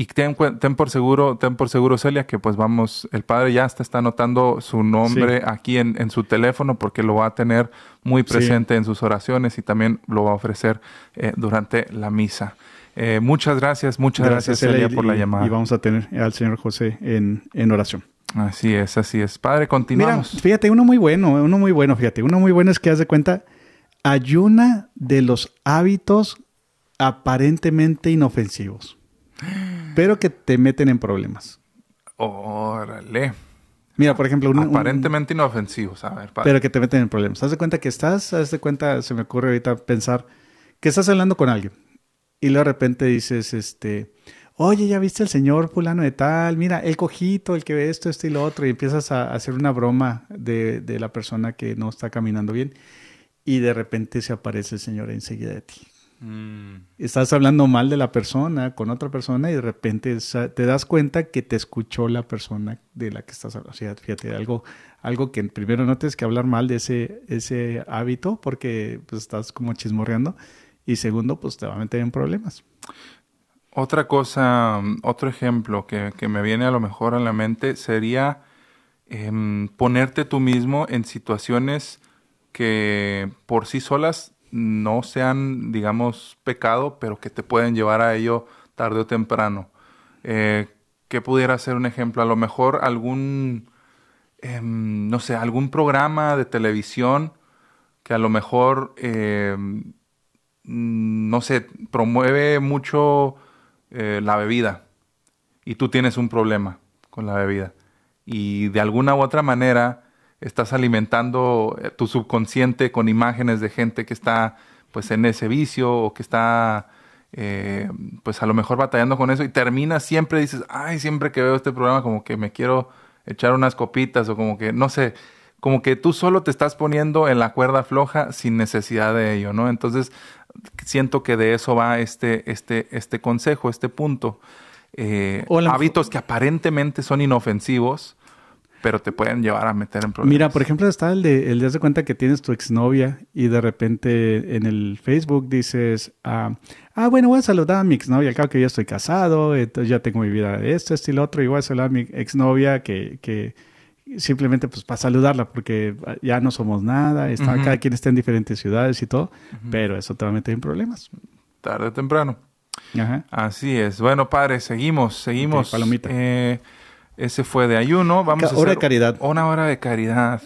Y ten, por seguro, ten por seguro, Celia, que pues vamos, el padre ya está, está anotando su nombre aquí en, su teléfono porque lo va a tener muy presente en sus oraciones y también lo va a ofrecer eh, durante la misa. Eh, muchas gracias, muchas gracias, Celia, por la llamada. Y vamos a tener al señor José en, en oración. Así es, así es. Padre, continuamos. Mira, fíjate, uno muy bueno, uno muy bueno, fíjate, uno muy bueno es que haz de cuenta, ayuna de los hábitos aparentemente inofensivos pero que te meten en problemas. Órale. Mira, por ejemplo, un, aparentemente inofensivos, a ver, pero que te meten en problemas. Haz de cuenta que estás, haz de cuenta, se me ocurre ahorita pensar que estás hablando con alguien y luego de repente dices, este, oye, ya viste el señor fulano de tal, mira, el cojito, el que ve esto, esto y lo otro, y empiezas a hacer una broma de, de la persona que no está caminando bien y de repente se aparece el señor enseguida de ti. Mm. Estás hablando mal de la persona con otra persona y de repente te das cuenta que te escuchó la persona de la que estás hablando. O sea, fíjate, algo, algo que primero no tienes que hablar mal de ese, ese hábito porque pues, estás como chismorreando y segundo, pues te va a meter en problemas. Otra cosa, otro ejemplo que, me viene a lo mejor a la mente sería em, ponerte tú mismo en situaciones que por sí solas no sean, digamos, pecado, pero que te pueden llevar a ello tarde o temprano. Eh, ¿Qué pudiera ser un ejemplo? A lo mejor algún, em, no sé, algún programa de televisión que a lo mejor, em, no sé, promueve mucho eh, la bebida y tú tienes un problema con la bebida y de alguna u otra manera estás alimentando eh, tu subconsciente con imágenes de gente que está pues en ese vicio o que está eh, pues a lo mejor batallando con eso y termina siempre dices, ay, siempre que veo este programa como que me quiero echar unas copitas o como que, no sé, como que tú solo te estás poniendo en la cuerda floja sin necesidad de ello, ¿no? Entonces, siento que de eso va este, este, este consejo, este punto. Eh, hábitos que aparentemente son inofensivos, pero te pueden llevar a meter en problemas. Mira, por ejemplo, está el de, el de cuenta que tienes tu exnovia y de repente en el Facebook dices, ah, ah bueno, voy a saludar a mi exnovia, claro que ya estoy casado, entonces ya tengo mi vida de esto, esto y lo otro, y voy a saludar a mi exnovia que, que simplemente pues para saludarla, porque ya no somos nada, está, cada quien está en diferentes ciudades y todo, pero eso te va a meter en problemas. Tarde o temprano. Ajá. Así es. Bueno, padre, seguimos, seguimos. palomita. Eh, ese fue de ayuno. Vamos a hacer hora de caridad. Una hora de caridad.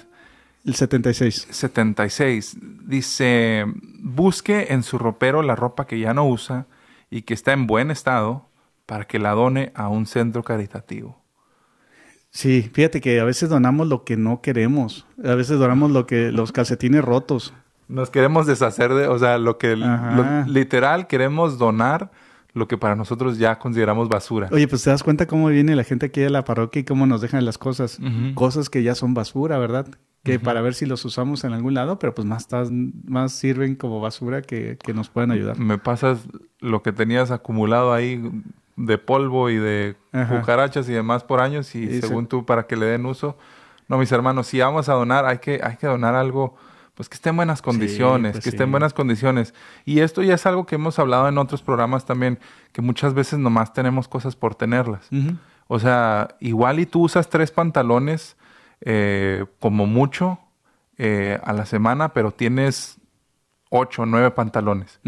El 76. 76. Dice, busque en su ropero la ropa que ya no usa y que está en buen estado para que la done a un centro caritativo. Sí, fíjate que a veces donamos lo que no queremos. A veces donamos lo que los calcetines rotos. Nos queremos deshacer de, o sea, lo que literal queremos donar lo que para nosotros ya consideramos basura. Oye, pues te das cuenta cómo viene la gente aquí a la parroquia y cómo nos dejan las cosas. Cosas que ya son basura, ¿verdad? Que para ver si los usamos en algún lado, pero pues más, más sirven como basura que, que nos pueden ayudar. Me pasas lo que tenías acumulado ahí de polvo y de cucarachas y demás por años y, según tú para que le den uso. No, mis hermanos, si vamos a donar, hay que, hay que donar algo pues que esté en buenas condiciones, pues que esté en buenas condiciones. Y esto ya es algo que hemos hablado en otros programas también, que muchas veces nomás tenemos cosas por tenerlas. O sea, igual y tú usas tres pantalones eh, como mucho eh, a la semana, pero tienes ocho o nueve pantalones.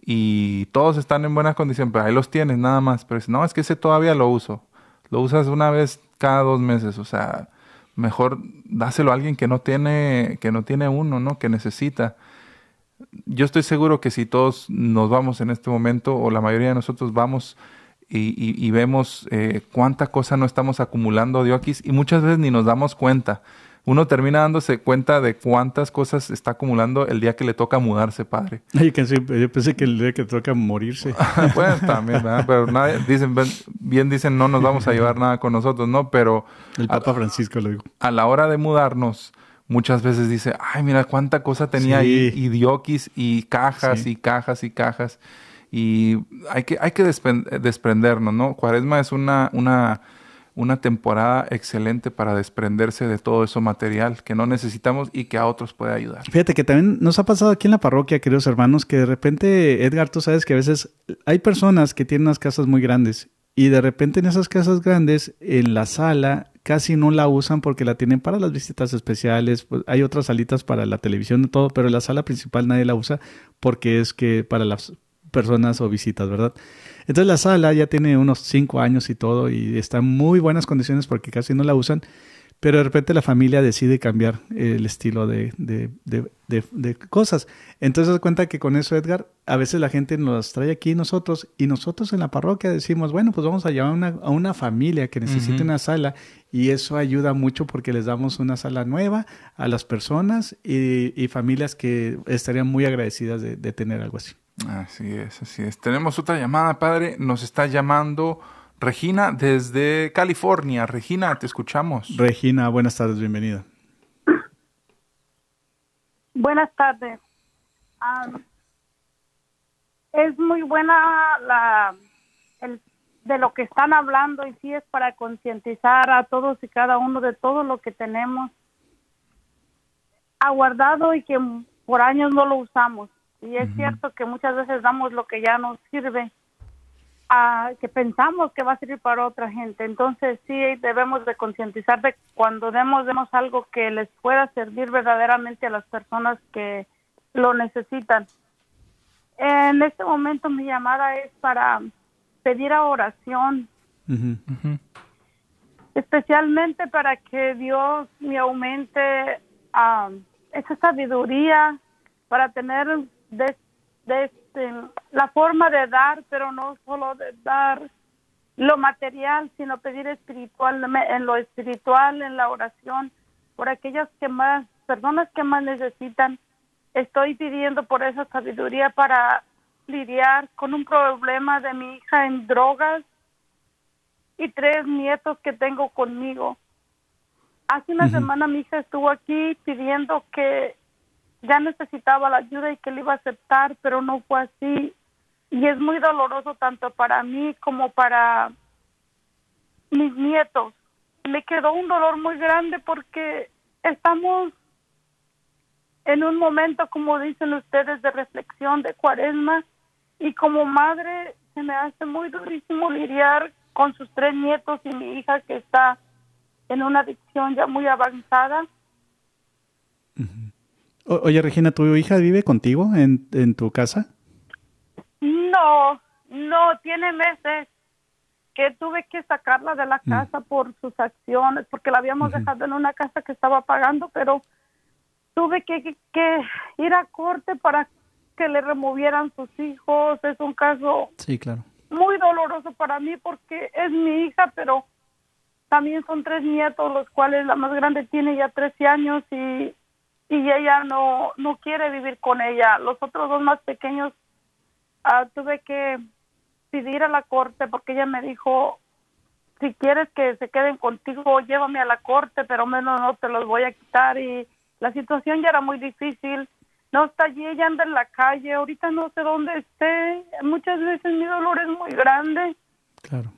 Y todos están en buena condición, pero ahí los tienes nada más. Pero no, es que ese todavía lo uso. Lo usas una vez cada dos meses. O sea, mejor dáselo a alguien que no tiene, que no tiene uno, ¿no? Que necesita. Yo estoy seguro que si todos nos vamos en este momento, o la mayoría de nosotros vamos y, vemos eh, cuánta cosa no estamos acumulando de aquí, y muchas veces ni nos damos cuenta uno termina dándose cuenta de cuántas cosas está acumulando el día que le toca mudarse, padre. Yo pensé que el día que toca morirse. [LAUGHS] bueno, también, ¿verdad? Pero nadie, dicen, bien dicen, no nos vamos a llevar nada con nosotros, ¿no? Pero... El Papa Francisco lo dijo. A la hora de mudarnos, muchas veces dice, ay, mira cuánta cosa tenía ahí, y dioquis, y cajas, y cajas, y cajas. Y hay que, hay que desprendernos, ¿no? Cuaresma es una... una una temporada excelente para desprenderse de todo eso material que no necesitamos y que a otros puede ayudar. Fíjate que también nos ha pasado aquí en la parroquia, queridos hermanos, que de repente, Edgar, tú sabes que a veces hay personas que tienen unas casas muy grandes y de repente en esas casas grandes, en la sala, casi no la usan porque la tienen para las visitas especiales, pues hay otras salitas para la televisión y todo, pero la sala principal nadie la usa porque es que para las personas o visitas, ¿verdad? Entonces la sala ya tiene unos cinco años y todo y está en muy buenas condiciones porque casi no la usan, pero de repente la familia decide cambiar el estilo de, de, de, cosas. Entonces se cuenta que con eso, Edgar, a veces la gente nos trae aquí nosotros y nosotros en la parroquia decimos, bueno, pues vamos a llevar a una familia que necesite una sala y eso ayuda mucho porque les damos una sala nueva a las personas y, y familias que estarían muy agradecidas de tener algo así. Así es, así es. Tenemos otra llamada, padre. Nos está llamando Regina desde California. Regina, te escuchamos. Regina, buenas tardes, bienvenida. Buenas tardes. es muy buena la el, de lo que están hablando y sí es para concientizar a todos y cada uno de todo lo que tenemos aguardado y que por años no lo usamos. Y es cierto que muchas veces damos lo que ya nos sirve, a, que pensamos que va a servir para otra gente. Entonces sí debemos de concientizar de cuando demos, demos algo que les pueda servir verdaderamente a las personas que lo necesitan. En este momento mi llamada es para pedir a oración. especialmente para que Dios me aumente ah, esa sabiduría para tener de, este, la forma de dar, pero no solo de dar lo material, sino pedir espiritual, en lo espiritual, en la oración, por aquellas que más, personas que más necesitan. Estoy pidiendo por esa sabiduría para lidiar con un problema de mi hija en drogas y tres nietos que tengo conmigo. Hace una semana mi hija estuvo aquí pidiendo que ya necesitaba la ayuda y que le iba a aceptar, pero no fue así. Y es muy doloroso tanto para mí como para mis nietos. Me quedó un dolor muy grande porque estamos en un momento, como dicen ustedes, de reflexión, de cuaresma, y como madre se me hace muy durísimo lidiar con sus tres nietos y mi hija que está en una adicción ya muy avanzada. Oye, Regina, ¿tu hija vive contigo en, en tu casa? No, no, tiene meses que tuve que sacarla de la mm. casa por sus acciones, porque la habíamos dejado en una casa que estaba pagando, pero tuve que, que, ir a corte para que le removieran sus hijos. Es un caso sí, claro muy doloroso para mí porque es mi hija, pero también son tres nietos, los cuales la más grande tiene ya 13 años y, y ella no, no quiere vivir con ella. Los otros dos más pequeños ah, tuve que pedir a la corte porque ella me dijo, si quieres que se queden contigo, llévame a la corte, pero menos no te los voy a quitar. Y la situación ya era muy difícil no está allí, ella anda en la calle, ahorita no sé dónde esté, muchas veces mi dolor es muy grande. Claro.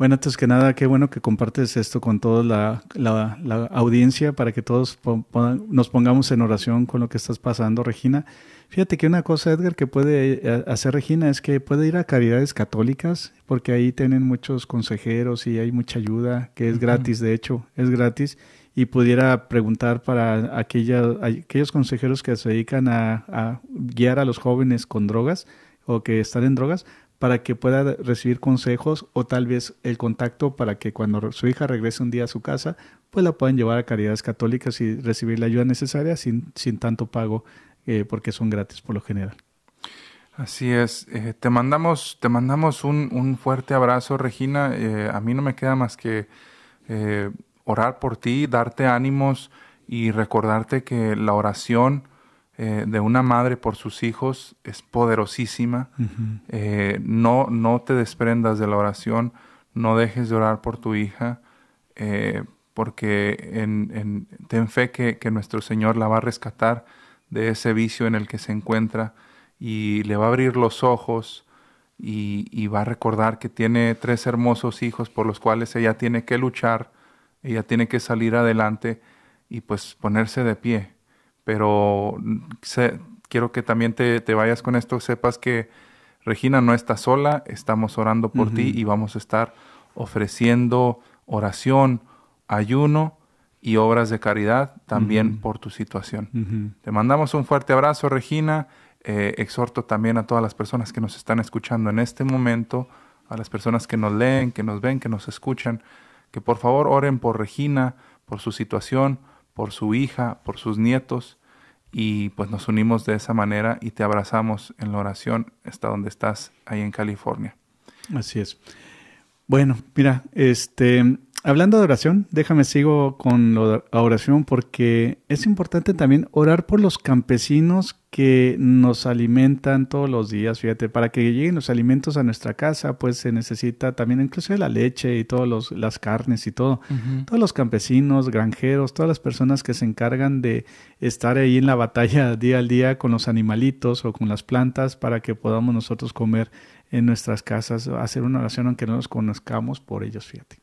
Bueno, antes que nada, qué bueno que compartes esto con toda la, la, audiencia para que todos nos pongamos en oración con lo que estás pasando, Regina. Fíjate que una cosa, Edgar, que puede eh, hacer Regina es que puede ir a caridades católicas, porque ahí tienen muchos consejeros y hay mucha ayuda, que es gratis, de hecho, es gratis y pudiera preguntar para aquella, aquellos consejeros que se dedican a, guiar a los jóvenes con drogas o que están en drogas para que pueda recibir consejos o tal vez el contacto para que cuando su hija regrese un día a su casa, pues la puedan llevar a caridades católicas y recibir la ayuda necesaria sin, sin tanto pago, eh, porque son gratis por lo general. Así es. Eh, te mandamos, te mandamos un, un fuerte abrazo, Regina. Eh, a mí no me queda más que orar por ti, darte ánimos y recordarte que la oración eh, de una madre por sus hijos es poderosísima. Eh, no, no te desprendas de la oración, no dejes de orar por tu hija, eh, porque en, ten fe que, nuestro Señor la va a rescatar de ese vicio en el que se encuentra y le va a abrir los ojos y, y va a recordar que tiene tres hermosos hijos por los cuales ella tiene que luchar ella tiene que salir adelante y pues ponerse de pie. Pero quiero que también te, vayas con esto, sepas que Regina no está sola, estamos orando por ti y vamos a estar ofreciendo oración, ayuno y obras de caridad también por tu situación. Te mandamos un fuerte abrazo, Regina. Eh, exhorto también a todas las personas que nos están escuchando en este momento, a las personas que nos leen, que nos ven, que nos escuchan, que por favor oren por Regina, por su situación, por su hija, por sus nietos, y pues nos unimos de esa manera y te abrazamos en la oración hasta donde estás, ahí en California. Así es. Bueno, mira, este, hablando de oración, déjame sigo con la oración porque es importante también orar por los campesinos que nos alimentan todos los días. Fíjate, para que lleguen los alimentos a nuestra casa, pues se necesita también incluso la leche y todas las carnes y todo. Todos los campesinos, granjeros, todas las personas que se encargan de estar ahí en la batalla [LAUGHS] día al día con los animalitos o con las plantas para que podamos nosotros comer en nuestras casas, hacer una oración aunque no los conozcamos por ellos, fíjate.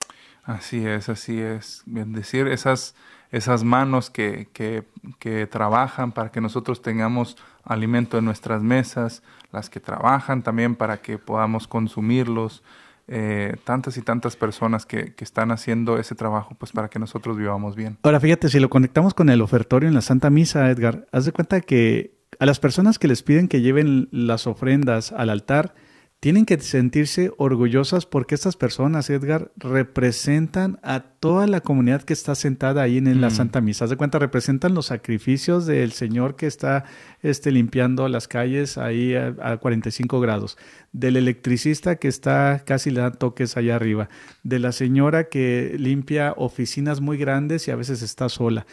Así es, así es. Bendecir esas, esas manos que, que, que, trabajan para que nosotros tengamos alimento en nuestras mesas, las que trabajan también para que podamos consumirlos. Eh, tantas y tantas personas que, que, están haciendo ese trabajo pues para que nosotros vivamos bien. Ahora fíjate, si lo conectamos con el ofertorio en la Santa Misa, Edgar, haz de cuenta que a las personas que les piden que lleven las ofrendas al altar, tienen que sentirse orgullosas porque estas personas, Edgar, representan a toda la comunidad que está sentada ahí en, la mm. Santa Misa. Haz de cuenta, representan los sacrificios del Señor que está este, limpiando las calles ahí a, 45 grados, del electricista que está casi le da toques allá arriba, de la señora que limpia oficinas muy grandes y a veces está sola.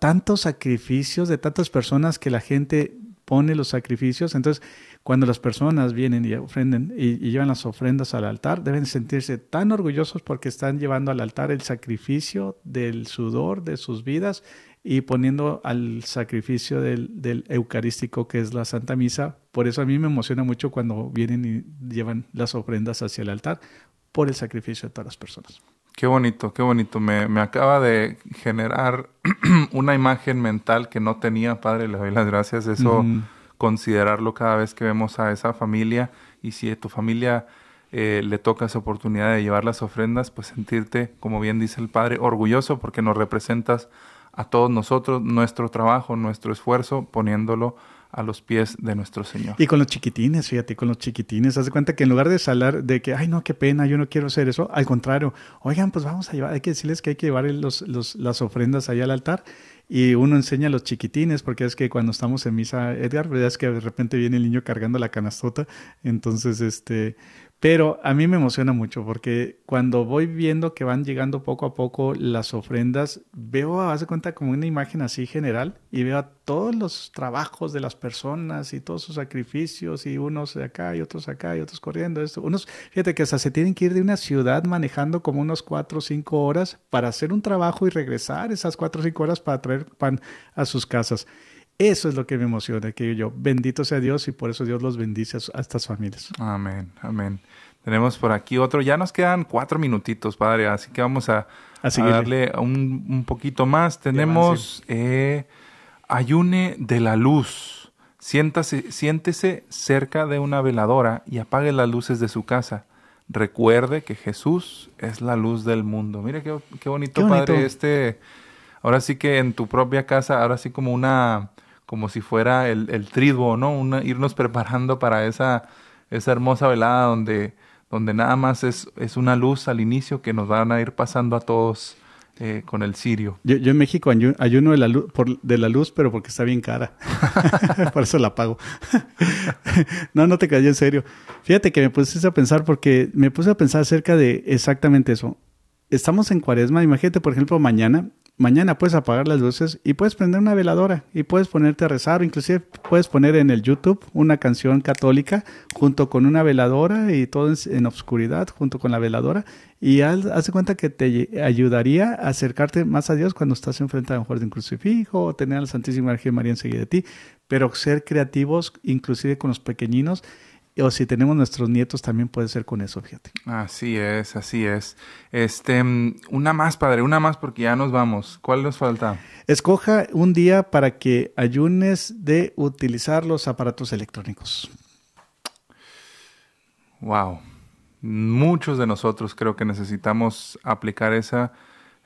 tantos sacrificios de tantas personas que la gente pone los sacrificios. Entonces, cuando las personas vienen y ofrenden y, llevan las ofrendas al altar, deben sentirse tan orgullosos porque están llevando al altar el sacrificio del sudor de sus vidas y poniendo al sacrificio del, eucarístico que es la Santa Misa. Por eso a mí me emociona mucho cuando vienen y llevan las ofrendas hacia el altar por el sacrificio de todas las personas. Qué bonito, qué bonito. Me, acaba de generar [CLEARS THROAT] una imagen mental que no tenía, Padre. Le doy las gracias. Eso considerarlo cada vez que vemos a esa familia. Y si a tu familia eh, le toca esa oportunidad de llevar las ofrendas, pues sentirte, como bien dice el Padre, orgulloso porque nos representas a todos nosotros, nuestro trabajo, nuestro esfuerzo, poniéndolo a los pies de nuestro Señor. Y con los chiquitines, fíjate, con los chiquitines, haz de cuenta que en lugar de salar de que, ay, no, qué pena, yo no quiero hacer eso, al contrario, oigan, pues vamos a llevar, hay que decirles que hay que llevar los, los, las ofrendas allá al altar y uno enseña a los chiquitines, porque es que cuando estamos en misa, Edgar, verdad es que de repente viene el niño cargando la canastota, entonces este, pero a mí me emociona mucho porque cuando voy viendo que van llegando poco a poco las ofrendas, veo, hace cuenta como una imagen así general y veo todos los trabajos de las personas y todos sus sacrificios y unos de acá y otros acá y otros corriendo. Esto. Unos, fíjate que hasta se tienen que ir de una ciudad manejando como unos cuatro o cinco horas para hacer un trabajo y regresar esas cuatro o cinco horas para traer pan a sus casas. Eso es lo que me emociona, que yo, bendito sea Dios y por eso Dios los bendice a, estas familias. Amén, amén. Tenemos por aquí otro, ya nos quedan cuatro minutitos, Padre, así que vamos a, darle un, poquito más. Tenemos eh, Ayune de la Luz. Siéntase, siéntese cerca de una veladora y apague las luces de su casa. Recuerde que Jesús es la luz del mundo. Mira qué, qué bonito, Padre, este... Ahora sí que en tu propia casa, ahora sí como una como si fuera el, el triduo, ¿no? Una, irnos preparando para esa, esa hermosa velada donde, donde nada más es, es una luz al inicio que nos van a ir pasando a todos eh, con el cirio. Yo, yo en México ayuno de la, luz, por, de la luz, pero porque está bien cara. [LAUGHS] [LAUGHS] por eso la pago. [LAUGHS] no, no te cayó en serio. Fíjate que me puse a pensar porque me puse a pensar acerca de exactamente eso. Estamos en cuaresma, imagínate por ejemplo mañana Mañana puedes apagar las luces y puedes prender una veladora y puedes ponerte a rezar o inclusive puedes poner en el YouTube una canción católica junto con una veladora y todo en, obscuridad junto con la veladora y haz, haz, cuenta que te ayudaría a acercarte más a Dios cuando estás enfrente a un de un crucifijo o tener a la Santísima Virgen María enseguida de ti, pero ser creativos inclusive con los pequeñinos o si tenemos nuestros nietos también puede ser con eso, fíjate. Así es, así es. Este, mm, una más, padre, una más porque ya nos vamos. ¿Cuál nos falta? Escoja un día para que ayunes de utilizar los aparatos electrónicos. Wow. Muchos de nosotros creo que necesitamos aplicar esa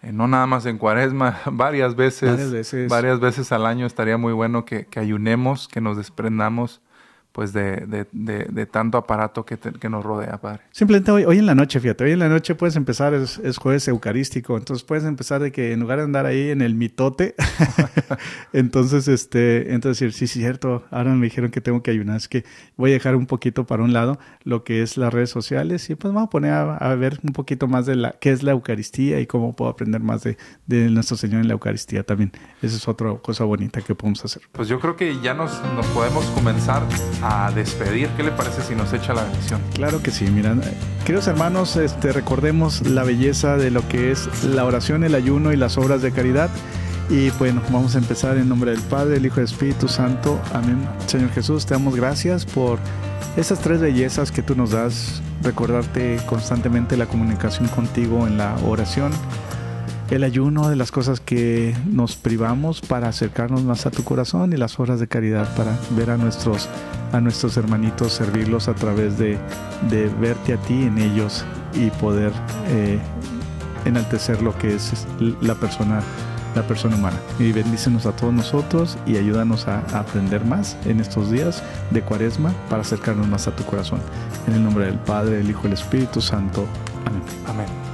eh, no nada más en cuaresma, [LAUGHS] varias veces, varias veces, varias veces al año estaría muy bueno que, que ayunemos, que nos desprendamos pues de, de, de, tanto aparato que, que, nos rodea, Padre. Simplemente hoy, hoy en la noche, fíjate, hoy en la noche puedes empezar, es, es, jueves eucarístico, entonces puedes empezar de que en lugar de andar ahí en el mitote, [LAUGHS] entonces, este, entonces decir, sí, sí, cierto, ahora me dijeron que tengo que ayunar, es que voy a dejar un poquito para un lado lo que es las redes sociales y pues vamos a poner a, ver un poquito más de la, qué es la Eucaristía y cómo puedo aprender más de, de nuestro Señor en la Eucaristía también. Esa es otra cosa bonita que podemos hacer. Pues yo creo que ya nos, nos podemos comenzar a despedir. ¿Qué le parece si nos echa la bendición? Claro que sí, mira, queridos hermanos, este, recordemos la belleza de lo que es la oración, el ayuno y las obras de caridad. Y bueno, vamos a empezar en nombre del Padre, el Hijo y el Espíritu Santo. Amén. Señor Jesús, te damos gracias por esas tres bellezas que tú nos das. Recordarte constantemente la comunicación contigo en la oración el ayuno de las cosas que nos privamos para acercarnos más a tu corazón y las horas de caridad para ver a nuestros, a nuestros hermanitos, servirlos a través de, de verte a ti en ellos y poder eh, enaltecer lo que es la persona la persona humana. Y bendícenos a todos nosotros y ayúdanos a, a aprender más en estos días de cuaresma para acercarnos más a tu corazón. En el nombre del Padre, del Hijo y del Espíritu Santo. Amén. Amén.